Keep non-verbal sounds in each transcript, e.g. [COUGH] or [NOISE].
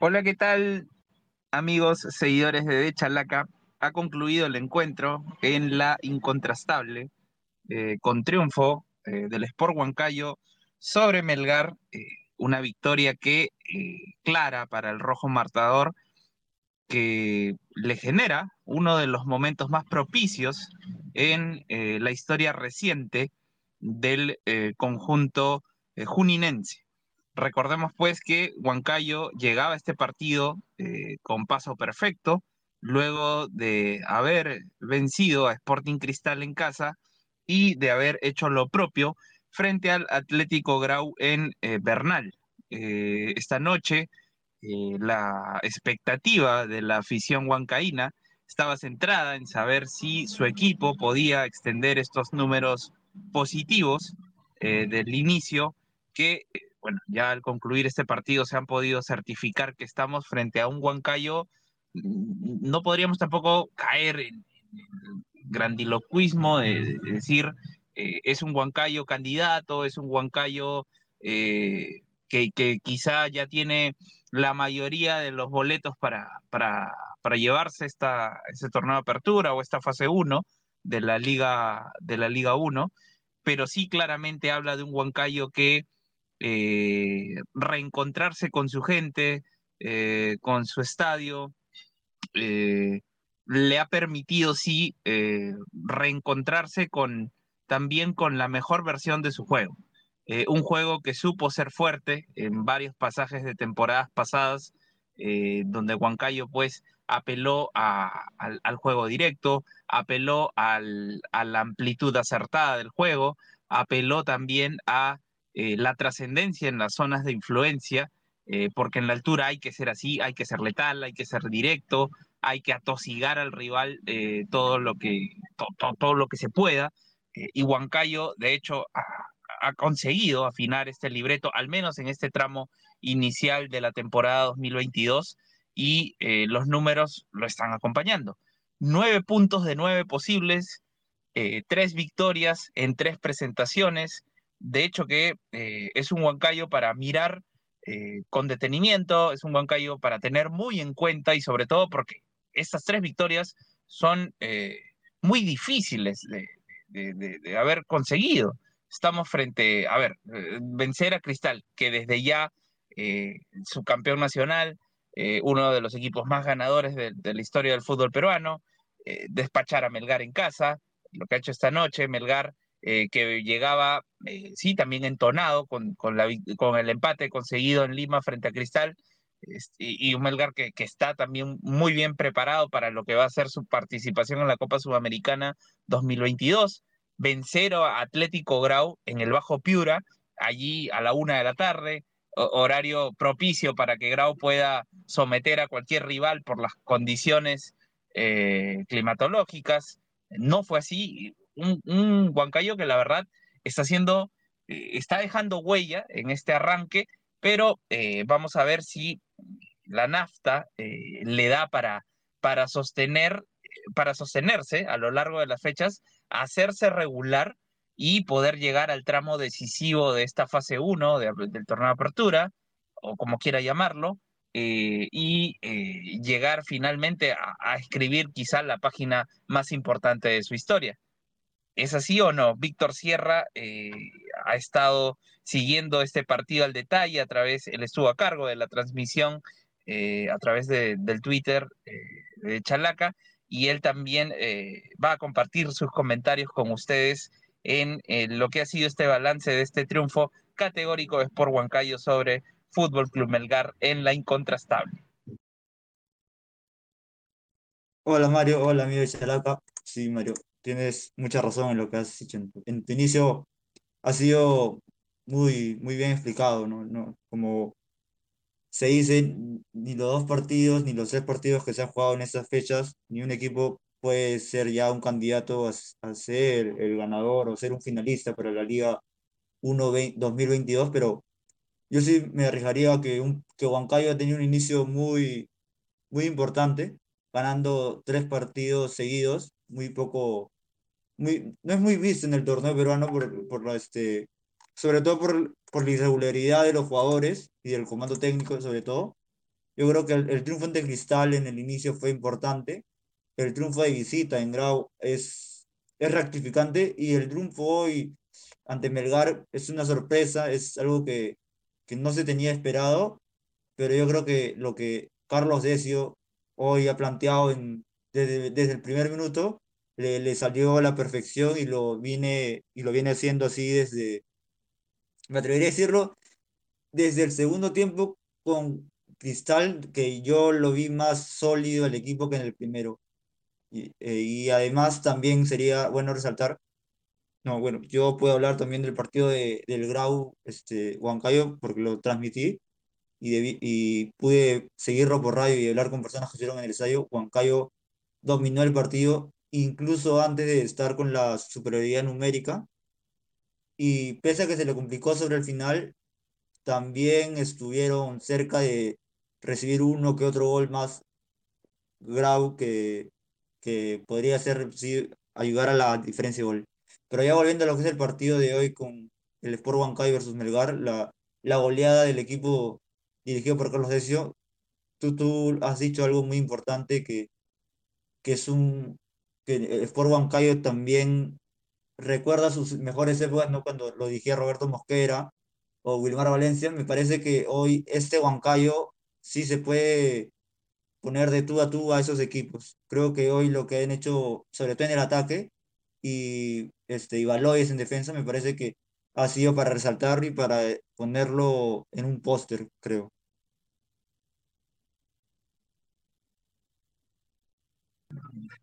Hola, ¿qué tal, amigos, seguidores de De Chalaca? Ha concluido el encuentro en la incontrastable, eh, con triunfo eh, del Sport Huancayo sobre Melgar, eh, una victoria que clara para el rojo martador, que le genera uno de los momentos más propicios en la historia reciente del conjunto juninense. Recordemos pues que Huancayo llegaba a este partido eh, con paso perfecto, luego de haber vencido a Sporting Cristal en casa y de haber hecho lo propio frente al Atlético Grau en eh, Bernal. Eh, esta noche la expectativa de la afición huancaína estaba centrada en saber si su equipo podía extender estos números positivos del inicio que bueno, ya al concluir este partido se han podido certificar que estamos frente a un Huancayo, mm, no podríamos tampoco caer en, grandiloquismo de, decir eh, es un Huancayo candidato, es un Huancayo eh, que, quizá ya tiene la mayoría de los boletos para, para, llevarse esta, ese torneo de apertura o esta fase 1 de la Liga, de la Liga 1, pero sí claramente habla de un Huancayo que eh, reencontrarse con su gente, eh, con su estadio, eh, le ha permitido sí reencontrarse con también con la mejor versión de su juego. un juego que supo ser fuerte en varios pasajes de temporadas pasadas, donde Huancayo pues apeló al, juego directo, apeló a la amplitud acertada del juego, apeló también a eh, la trascendencia en las zonas de influencia, eh, porque en la altura hay que ser así, hay que ser letal, hay que ser directo, hay que atosigar al rival eh, todo, lo que, todo lo que se pueda. y Huancayo, de hecho, ha, ha, conseguido afinar este libreto, al menos en este tramo inicial de la temporada 2022, y los números lo están acompañando. Nueve puntos de nueve posibles, tres victorias en tres presentaciones, de hecho que eh, es un Huancayo para mirar eh, con detenimiento, es un Huancayo para tener muy en cuenta y sobre todo porque estas tres victorias son eh, muy difíciles de, haber conseguido. Estamos frente, a ver, vencer a Cristal, que desde ya su campeón nacional, uno de los equipos más ganadores de, la historia del fútbol peruano, despachar a Melgar en casa, lo que ha hecho esta noche, Melgar eh, que llegaba, eh, sí, también entonado con, con, el empate conseguido en Lima frente a Cristal, y, un Melgar que, que, está también muy bien preparado para lo que va a ser su participación en la Copa Sudamericana 2022. Vencer a Atlético Grau en el Bajo Piura, allí a la una de la tarde, horario propicio para que Grau pueda someter a cualquier rival por las condiciones eh, climatológicas. No fue así, un, Huancayo que la verdad está haciendo, eh, está dejando huella en este arranque, pero eh, vamos a ver si la nafta eh, le da para, para sostener, para sostenerse a lo largo de las fechas, hacerse regular y poder llegar al tramo decisivo de esta fase 1 del torneo de apertura, o como quiera llamarlo, y llegar finalmente a, escribir quizá la página más importante de su historia. ¿Es así o no? Víctor Sierra eh, ha estado siguiendo este partido al detalle a través, él estuvo a cargo de la transmisión eh, a través del Twitter eh, de Chalaca y él también va a compartir sus comentarios con ustedes en lo que ha sido este balance de este triunfo categórico de Sport Huancayo sobre Fútbol Club Melgar en la incontrastable. Hola Mario, hola amigo de Chalaca. Sí, Mario, tienes mucha razón en lo que has dicho. En tu inicio ha sido muy, muy bien explicado, ¿no? ¿no? Como se dice, ni los dos partidos, ni los tres partidos que se han jugado en estas fechas, ni un equipo puede ser ya un candidato a, ser el ganador o ser un finalista para la Liga 1 2022, pero yo sí me arriesgaría que, un, que Huancayo ha tenido un inicio muy, muy importante, ganando tres partidos seguidos, muy poco muy, no es muy visto en el torneo peruano por, por la, este, sobre todo por, por la irregularidad de los jugadores y del comando técnico sobre todo. Yo creo que el, triunfo ante Cristal en el inicio fue importante. El triunfo de visita en Grau es, es rectificante y el triunfo hoy ante Melgar es una sorpresa, es algo que, que no se tenía esperado, pero yo creo que lo que Carlos Decio hoy ha planteado en, desde, desde el primer minuto le, le, salió a la perfección y lo, viene, y lo viene haciendo así desde, me atrevería a decirlo, desde el segundo tiempo con Cristal, que yo lo vi más sólido el equipo que en el primero. Y, eh, y además también sería bueno resaltar, no, bueno, yo puedo hablar también del partido de, del Grau este, Huancayo, porque lo transmití y, y pude seguirlo por radio y hablar con personas que estuvieron en el ensayo. Huancayo dominó el partido incluso antes de estar con la superioridad numérica. Y pese a que se le complicó sobre el final, también estuvieron cerca de recibir uno que otro gol más grave que, que podría ser ayudar a la diferencia de gol. Pero ya volviendo a lo que es el partido de hoy con el Sport Huancayo versus Melgar, la, la goleada del equipo dirigido por Carlos Decio, tú, tú has dicho algo muy importante que, que es un que el Sport Huancayo también recuerda sus mejores épocas, ¿no? Cuando lo dirigía Roberto Mosquera o Wilmar Valencia, me parece que hoy este Huancayo sí se puede poner de tú a tú a esos equipos. Creo que hoy lo que han hecho, sobre todo en el ataque, y, este, y Baloyes en defensa, me parece que ha sido para resaltarlo y para ponerlo en un póster, creo.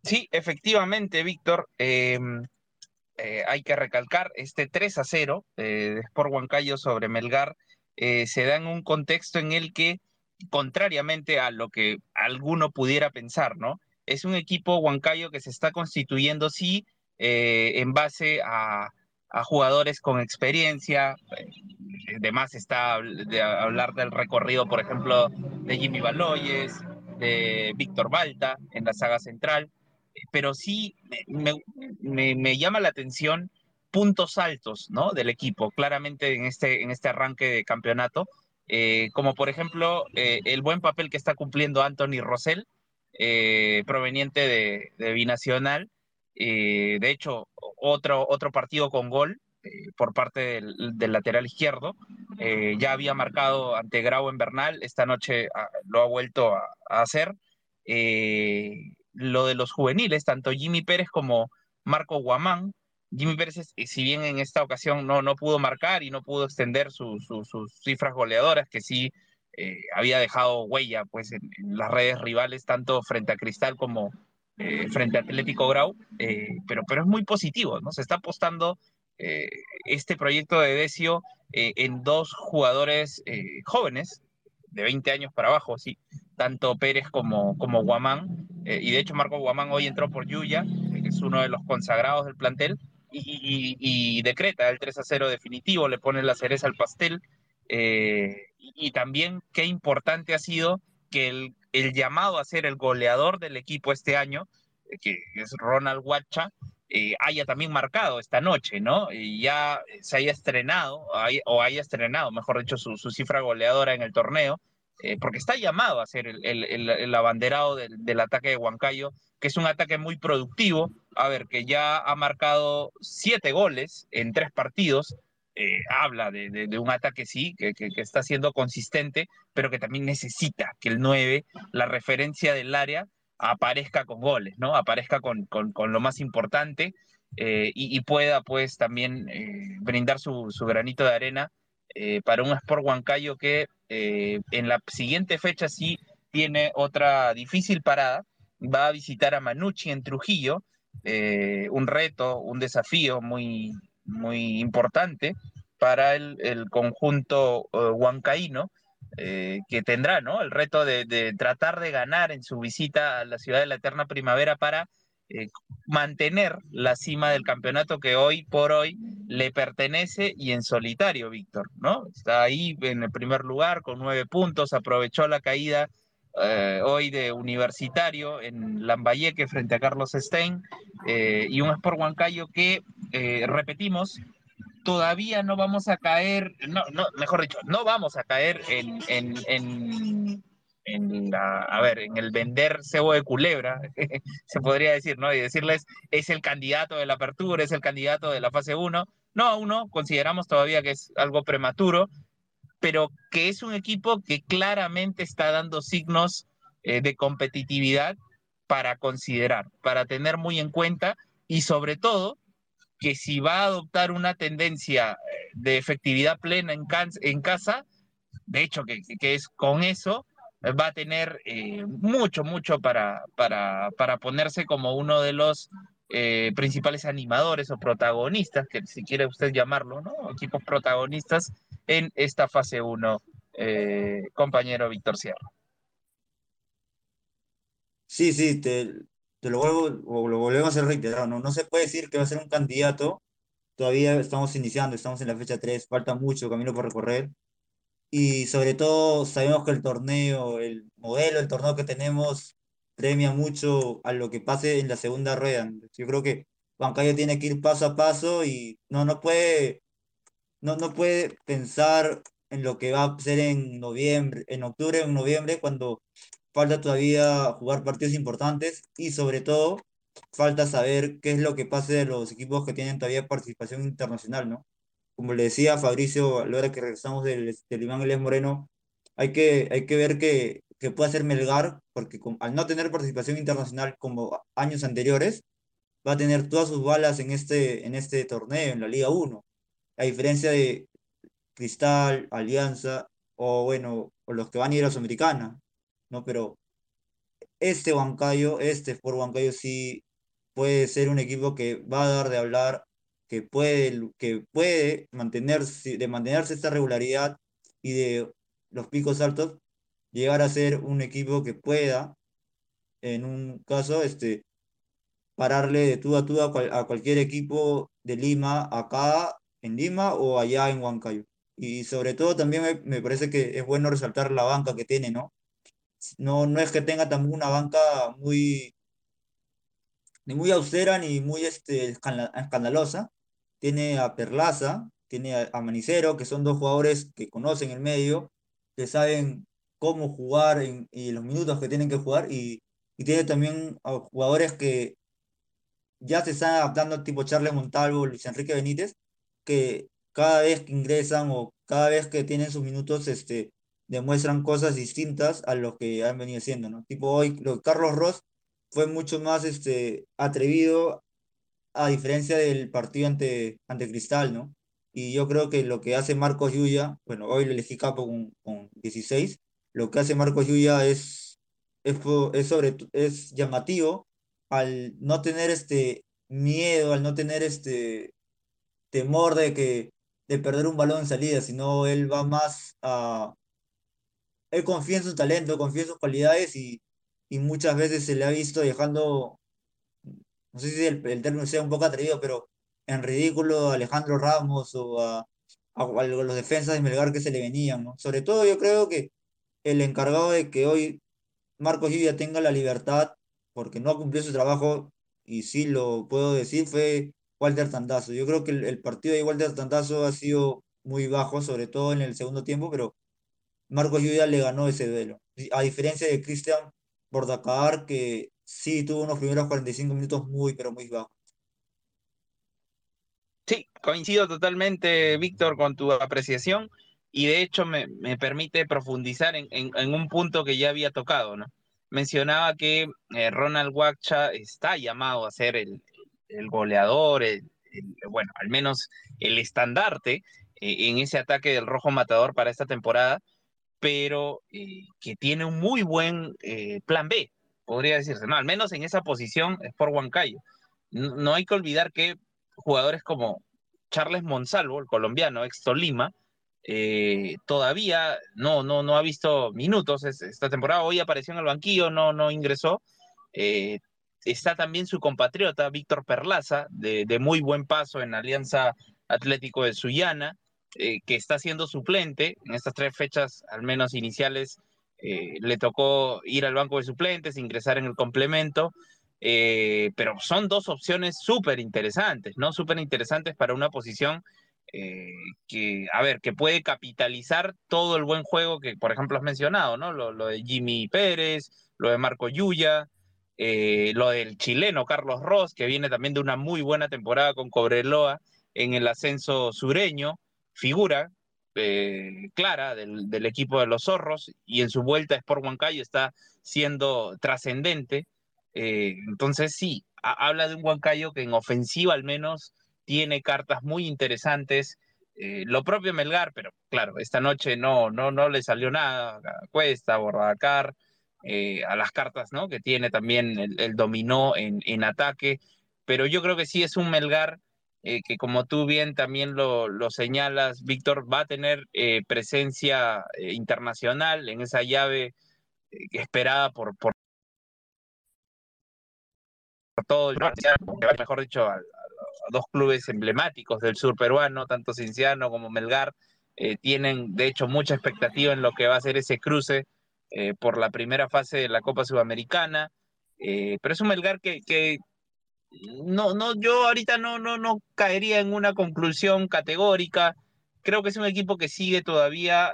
Sí, efectivamente, Víctor. Em, eh, hay que recalcar, este 3 a 0 eh, de Sport Huancayo sobre Melgar eh, se da en un contexto en el que, contrariamente a lo que alguno pudiera pensar, ¿no? Es un equipo Huancayo que se está constituyendo, sí, en base a, jugadores con experiencia. Además está hablar del recorrido, por ejemplo, de Jimmy Baloyes, de Víctor Balta en la saga central pero sí me, llama la atención puntos altos ¿no? del equipo, claramente en este, en este arranque de campeonato, eh, como por ejemplo eh, el buen papel que está cumpliendo Anthony Rosell, eh, proveniente de, Binacional, de hecho otro, otro partido con gol por parte del, lateral izquierdo, ya había marcado ante Grau en Bernal, esta noche ah, lo ha vuelto a, hacer lo de los juveniles, tanto Jimmy Pérez como Marco Guamán. Jimmy Pérez, si bien en esta ocasión no, no pudo marcar y no pudo extender sus cifras goleadoras, que sí eh, había dejado huella pues, en, las redes rivales, tanto frente a Cristal como eh, frente a Atlético Grau, eh, pero, pero es muy positivo, ¿no? Se está apostando este proyecto de Decio en dos jugadores jóvenes, de 20 años para abajo, sí, tanto Pérez como, como Guamán, eh, y de hecho Marco Guamán hoy entró por Yuya, que es uno de los consagrados del plantel, y, decreta el 3 a 0 definitivo, le pone la cereza al pastel, eh, y también qué importante ha sido que el, el, llamado a ser el goleador del equipo este año, eh, que es Ronald Huacha, haya también marcado esta noche, ¿no? Y ya se haya estrenado, o haya estrenado, mejor dicho, su, su cifra goleadora en el torneo, eh, porque está llamado a ser el, el, abanderado del, del, ataque de Huancayo, que es un ataque muy productivo, a ver, que ya ha marcado siete goles en tres partidos, eh, habla de, de, de, un ataque, sí, que, que, que, está siendo consistente, pero que también necesita que el 9, la referencia del área, aparezca con goles, ¿no? Aparezca con, con, lo más importante eh, y, pueda, pues, también eh, brindar su, su, granito de arena eh, para un Sport Huancayo que en la siguiente fecha sí tiene otra difícil parada. Va a visitar a Manucci en Trujillo, un reto, un desafío muy, muy importante para el, el conjunto huancaíno, eh, que tendrá ¿no? el reto de, tratar de ganar en su visita a la ciudad de la eterna primavera para eh, mantener la cima del campeonato que hoy por hoy le pertenece y en solitario, Víctor, ¿no? Está ahí en el primer lugar con nueve puntos, aprovechó la caída eh, hoy de Universitario en Lambayeque frente a Carlos Stein y un Sport Huancayo que, repetimos, todavía no vamos a caer, no, mejor dicho, no vamos a caer en, en, en a ver, en el vender cebo de culebra, [LAUGHS] se podría decir, ¿no? Y decirles, es el candidato de la apertura, es el candidato de la fase 1. No, aún no, consideramos todavía que es algo prematuro, pero que es un equipo que claramente está dando signos eh, de competitividad para considerar, para tener muy en cuenta y sobre todo que si va a adoptar una tendencia eh, de efectividad plena en, casa, de hecho que, es con eso, va a tener eh, mucho, mucho para, para, para, ponerse como uno de los eh, principales animadores o protagonistas, que si quiere usted llamarlo, ¿no? Equipos protagonistas en esta fase 1, compañero Víctor Sierra. Sí, sí, te, lo volvemos a reiterar, ¿no? No se puede decir que va a ser un candidato, todavía estamos iniciando, estamos en la fecha 3, falta mucho camino por recorrer, y sobre todo sabemos que el torneo, el modelo, el torneo que tenemos, premia mucho a lo que pase en la segunda rueda. Yo creo que Bancayo tiene que ir paso a paso y no, no puede, no, no puede pensar en lo que va a ser en noviembre, en octubre o en noviembre, cuando falta todavía jugar partidos importantes y sobre todo falta saber qué es lo que pasa de los equipos que tienen todavía participación internacional, ¿no? Como le decía Fabricio, a la hora que regresamos del, del Iván Moreno, hay que, hay que ver que, que puede hacer Melgar, porque al no tener participación internacional como años anteriores, va a tener todas sus balas en este, en este torneo, en la Liga 1. A diferencia de Cristal, Alianza, o bueno, o los que van a ir a Sudamericana, ¿no? Pero este Huancayo, este Sport Huancayo sí puede ser un equipo que va a dar de hablar, que puede, que puede mantenerse, de mantenerse esta regularidad y de los picos altos, llegar a ser un equipo que pueda, en un caso, este, pararle de tú a tú a, cualquier equipo de Lima, acá en Lima o allá en Huancayo. Y sobre todo también me, me parece que es bueno resaltar la banca que tiene, ¿no? No, no es que tenga también una banca muy, ni muy austera ni muy este, escandalosa. Tiene a Perlaza, tiene a, Manicero, que son dos jugadores que conocen el medio, que saben cómo jugar y los minutos que tienen que jugar, y, y tiene también a jugadores que ya se están adaptando, tipo Charles Montalvo, Luis Enrique Benítez, que cada vez que ingresan o cada vez que tienen sus minutos, este, demuestran cosas distintas a lo que han venido haciendo, ¿no? Tipo hoy, lo, Carlos Ross fue mucho más este, atrevido a diferencia del partido ante, ante Cristal, ¿no? Y yo creo que lo que hace Marcos Yuya, bueno, hoy le elegí capo con, con 16, lo que hace Marcos Yuya es, es, es, sobre, es llamativo al no tener este miedo, al no tener este temor de que de perder un balón en salida, sino él va más a, él confía en su talento, confía en sus cualidades y, muchas veces se le ha visto dejando, no sé si el, término sea un poco atrevido, pero en ridículo a Alejandro Ramos o a, los defensas de Melgar que se le venían. Sobre todo yo creo que el encargado de que hoy Marcos Lluvia tenga la libertad, porque no cumplió su trabajo, y sí lo puedo decir, fue Walter Tandazo. Yo creo que el, el partido de Walter Tandazo ha sido muy bajo, sobre todo en el segundo tiempo, pero Marcos Lluvia le ganó ese duelo. A diferencia de Cristian Bordacar, que sí tuvo unos primeros 45 minutos muy, pero muy bajos. Sí, coincido totalmente, Víctor, con tu apreciación y de hecho me, permite profundizar en, un punto que ya había tocado, ¿no? Mencionaba que eh, Ronald Wacha está llamado a ser el, goleador, bueno, al menos el estandarte eh, en ese ataque del rojo matador para esta temporada, pero eh, que tiene un muy buen eh, plan B, podría decirse, ¿no? Al menos en esa posición es por Huancayo. No, hay que olvidar que jugadores como Charles Monsalvo, el colombiano, ex Tolima, eh, todavía no, no, no ha visto minutos esta temporada. Hoy apareció en el banquillo, no, no ingresó. está también su compatriota, Víctor Perlaza, de, de, muy buen paso en Alianza Atlético de Sullana. Eh, que está siendo suplente en estas tres fechas, al menos iniciales, eh, le tocó ir al banco de suplentes, ingresar en el complemento, eh, pero son dos opciones súper interesantes, ¿no? Súper interesantes para una posición que, a ver, que puede capitalizar todo el buen juego que, por ejemplo, has mencionado, ¿no? Lo, de Jimmy Pérez, lo de Marco Yuya, lo del chileno Carlos Ross, que viene también de una muy buena temporada con Cobreloa en el ascenso sureño, figura eh, clara del, equipo de los zorros y en su vuelta a Sport Huancayo está siendo trascendente. entonces sí, habla de un Huancayo que en ofensiva al menos tiene cartas muy interesantes. Eh, lo propio Melgar, pero claro, esta noche no, no, no le salió nada. Cuesta, Bordacar, eh, a las cartas ¿no? que tiene también el, dominó en, ataque. Pero yo creo que sí es un Melgar eh, que, como tú bien también lo, lo señalas, Víctor, va a tener presencia internacional en esa llave esperada por, por todo, mejor dicho, dos clubes emblemáticos del sur peruano, tanto Cinciano como Melgar, eh, tienen de hecho mucha expectativa en lo que va a ser ese cruce eh, por la primera fase de la Copa Sudamericana. Eh, pero es un Melgar que, no, no, yo ahorita no, no, no caería en una conclusión categórica. Creo que es un equipo que sigue todavía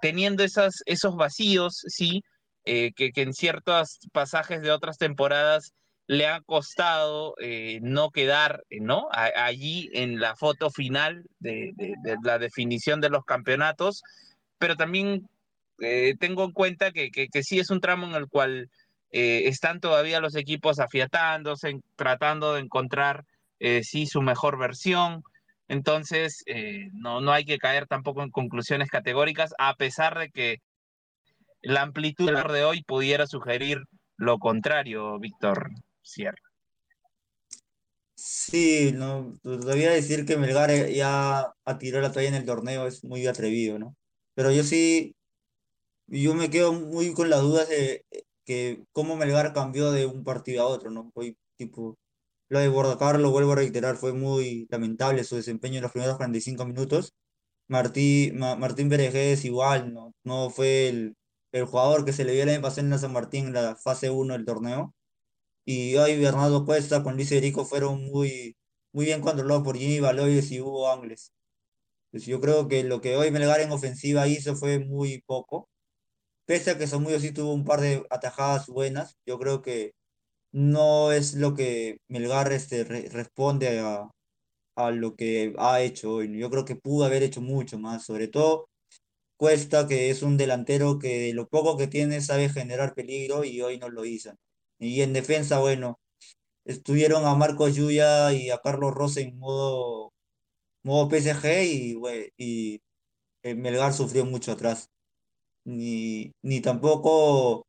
teniendo esas, esos vacíos, sí, que, que, en ciertos pasajes de otras temporadas le ha costado eh, no quedar ¿no? allí en la foto final de, la definición de los campeonatos, pero también eh, tengo en cuenta que, que, sí es un tramo en el cual eh, están todavía los equipos afiatándose, tratando de encontrar sí su mejor versión. Entonces, no, no hay que caer tampoco en conclusiones categóricas, a pesar de que la amplitud de hoy pudiera sugerir lo contrario, Víctor cierra. Sí, no, debía decir que Melgar ya a tirar la toalla en el torneo es muy atrevido, ¿no? Pero yo sí, yo me quedo muy con las dudas de que cómo Melgar cambió de un partido a otro, ¿no? Hoy, tipo, lo de Bordacar, lo vuelvo a reiterar, fue muy lamentable su desempeño en los primeros 45 minutos. Martí, Martín Berejés igual, ¿no? No fue el, el jugador que se le vio el año pasado en la San Martín en la fase 1 del torneo y hoy Bernardo Cuesta con Luis Federico fueron muy, muy bien controlados por Jimmy Baloyes y Hugo Angles. Pues yo creo que lo que hoy Melgar en ofensiva hizo fue muy poco. Pese a que Samudio sí tuvo un par de atajadas buenas, yo creo que no es lo que Melgar este, responde a, a lo que ha hecho hoy. Yo creo que pudo haber hecho mucho más, sobre todo Cuesta, que es un delantero que lo poco que tiene sabe generar peligro y hoy no lo hizo. Y en defensa, bueno, estuvieron a Marcos Yuya y a Carlos Rosa en modo, modo PSG y, y Melgar sufrió mucho atrás. Ni, ni tampoco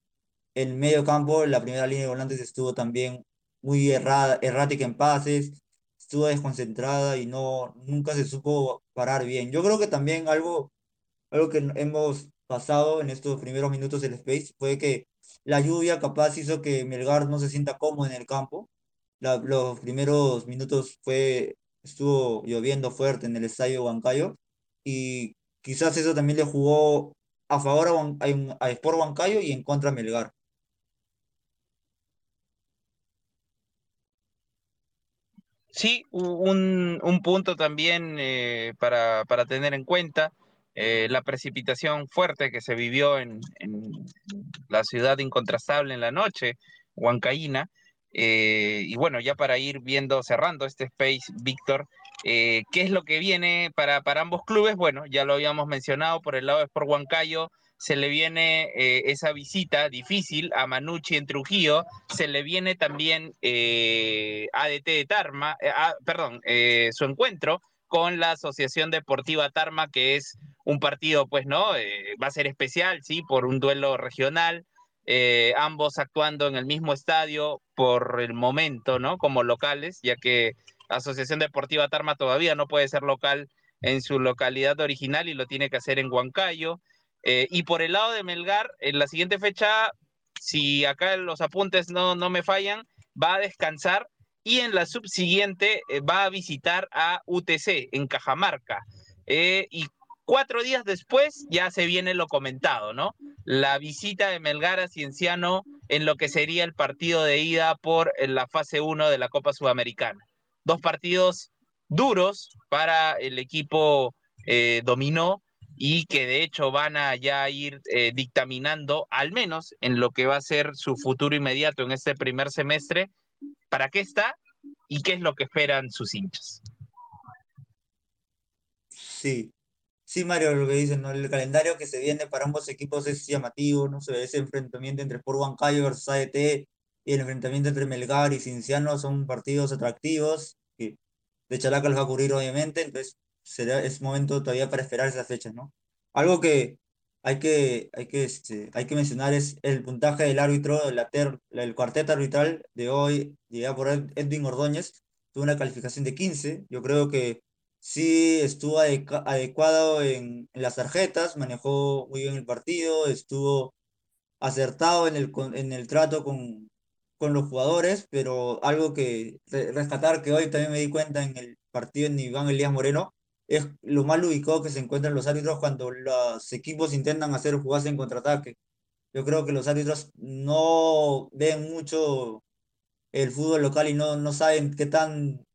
el medio campo, la primera línea de volantes estuvo también muy errada, errática en pases, estuvo desconcentrada y no, nunca se supo parar bien. Yo creo que también algo, algo que hemos pasado en estos primeros minutos del Space fue que la lluvia capaz hizo que Melgar no se sienta cómodo en el campo. los primeros minutos fue, estuvo lloviendo fuerte en el estadio Huancayo y quizás eso también le jugó a favor a, Sport Huancayo y en contra a Melgar. Sí, un, punto también eh, para, para tener en cuenta eh, la precipitación fuerte que se vivió en, la ciudad incontrastable en la noche, Huancaína. Eh, y bueno, ya para ir viendo, cerrando este space, Víctor, eh, ¿qué es lo que viene para, para, ambos clubes? Bueno, ya lo habíamos mencionado, por el lado de Sport Huancayo se le viene esa visita difícil a Manucci en Trujillo, se le viene también ADT de Tarma, ah, perdón, su encuentro con la Asociación Deportiva Tarma, que es un partido, pues, ¿no? Eh, va a ser especial, sí, por un duelo regional, eh, ambos actuando en el mismo estadio por el momento, ¿no? Como locales, ya que Asociación Deportiva Tarma todavía no puede ser local en su localidad original y lo tiene que hacer en Huancayo. Eh, y por el lado de Melgar, en la siguiente fecha, si acá los apuntes no, no me fallan, va a descansar y en la subsiguiente va a visitar a UTC en Cajamarca. y Cuatro días después ya se viene lo comentado, ¿no? La visita de Melgar a Cienciano en lo que sería el partido de ida por la fase 1 de la Copa Sudamericana. Dos partidos duros para el equipo eh, dominó y que de hecho van a ya ir eh, dictaminando, al menos en lo que va a ser su futuro inmediato en este primer semestre, para qué está y qué es lo que esperan sus hinchas. Sí, sí, Mario, lo que dicen, ¿no? El calendario que se viene para ambos equipos es llamativo, ¿no? Se ese enfrentamiento entre Sport Huancayo versus AET y el enfrentamiento entre Melgar y Cinciano son partidos atractivos que de Chalaca los va a cubrir obviamente, entonces será, es momento todavía para esperar esas fechas, ¿no? Algo que hay que, hay que, este, hay que mencionar es el puntaje del árbitro, la ter, el cuarteto arbitral de hoy, llegado por Edwin Ordóñez, tuvo una calificación de 15. Yo creo que sí estuvo adecuado en, en, las tarjetas, manejó muy bien el partido, estuvo acertado en el, en el trato con, con los jugadores, pero algo que rescatar que hoy también me di cuenta en el partido en Iván Elías Moreno, es lo mal ubicado que se encuentran los árbitros cuando los equipos intentan hacer jugadas en contraataque. Yo creo que los árbitros no ven mucho el fútbol local y no, no saben qué tan,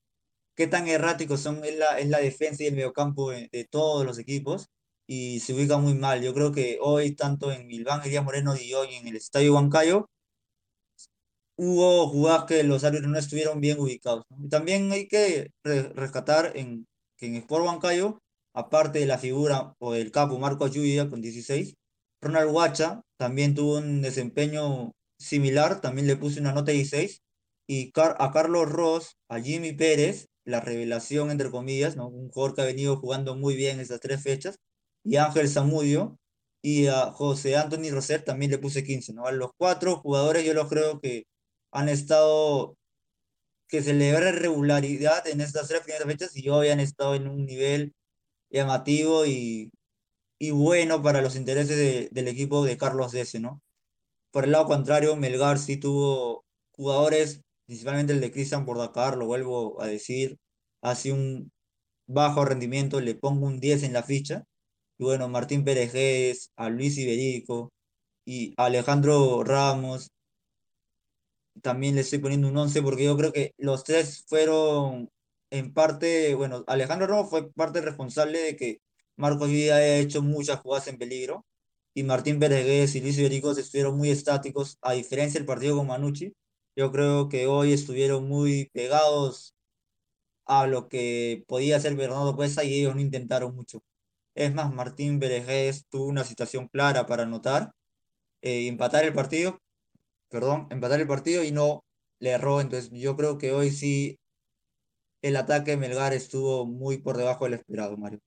qué tan erráticos son en la, en la defensa y el mediocampo de, de todos los equipos y se ubican muy mal. Yo creo que hoy, tanto en Milván, Elías Moreno y hoy en el Estadio Huancayo, hubo jugadas que los árbitros no estuvieron bien ubicados. Y también hay que rescatar en que en Sport Huancayo, aparte de la figura o del capo Marco Ayuya con 16, Ronald Huacha también tuvo un desempeño similar, también le puse una nota 16, y a Carlos Ross, a Jimmy Pérez, la revelación entre comillas, ¿no? un jugador que ha venido jugando muy bien esas tres fechas, y Ángel Zamudio, y a José Anthony Roser también le puse 15, ¿no? A los cuatro jugadores yo los creo que han estado que celebra regularidad en estas tres primeras fechas y hoy han estado en un nivel llamativo y, y bueno para los intereses del equipo de Carlos Dese, ¿no? Por el lado contrario, Melgar sí tuvo jugadores, principalmente el de Cristian Bordacar, lo vuelvo a decir, hace un bajo rendimiento, le pongo un 10 en la ficha. Y bueno, Martín Pérez, a Luis Iberico y Alejandro Ramos también le estoy poniendo un 11 porque yo creo que los tres fueron en parte, bueno, Alejandro Romo fue parte responsable de que Marcos Vida haya hecho muchas jugadas en peligro y Martín Pérez y Luis Iberico estuvieron muy estáticos, a diferencia del partido con Manucci. Yo creo que hoy estuvieron muy pegados a lo que podía hacer Bernardo Cuesta y ellos no intentaron mucho. Es más, Martín Pérez tuvo una situación clara para anotar eh, empatar el partido, perdón, empatar el partido y no le erró. Entonces yo creo que hoy sí el ataque de Melgar estuvo muy por debajo del esperado, Mario.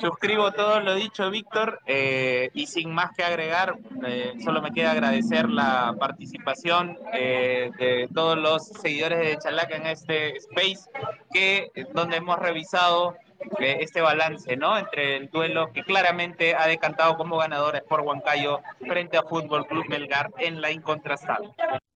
Suscribo todo lo dicho, Víctor, eh, y sin más que agregar, eh, solo me queda agradecer la participación eh, de todos los seguidores de Chalaca en este space, que donde hemos revisado este balance, ¿no? Entre el duelo que claramente ha decantado como ganadores por Huancayo frente a Fútbol Club Melgar en la incontrastable.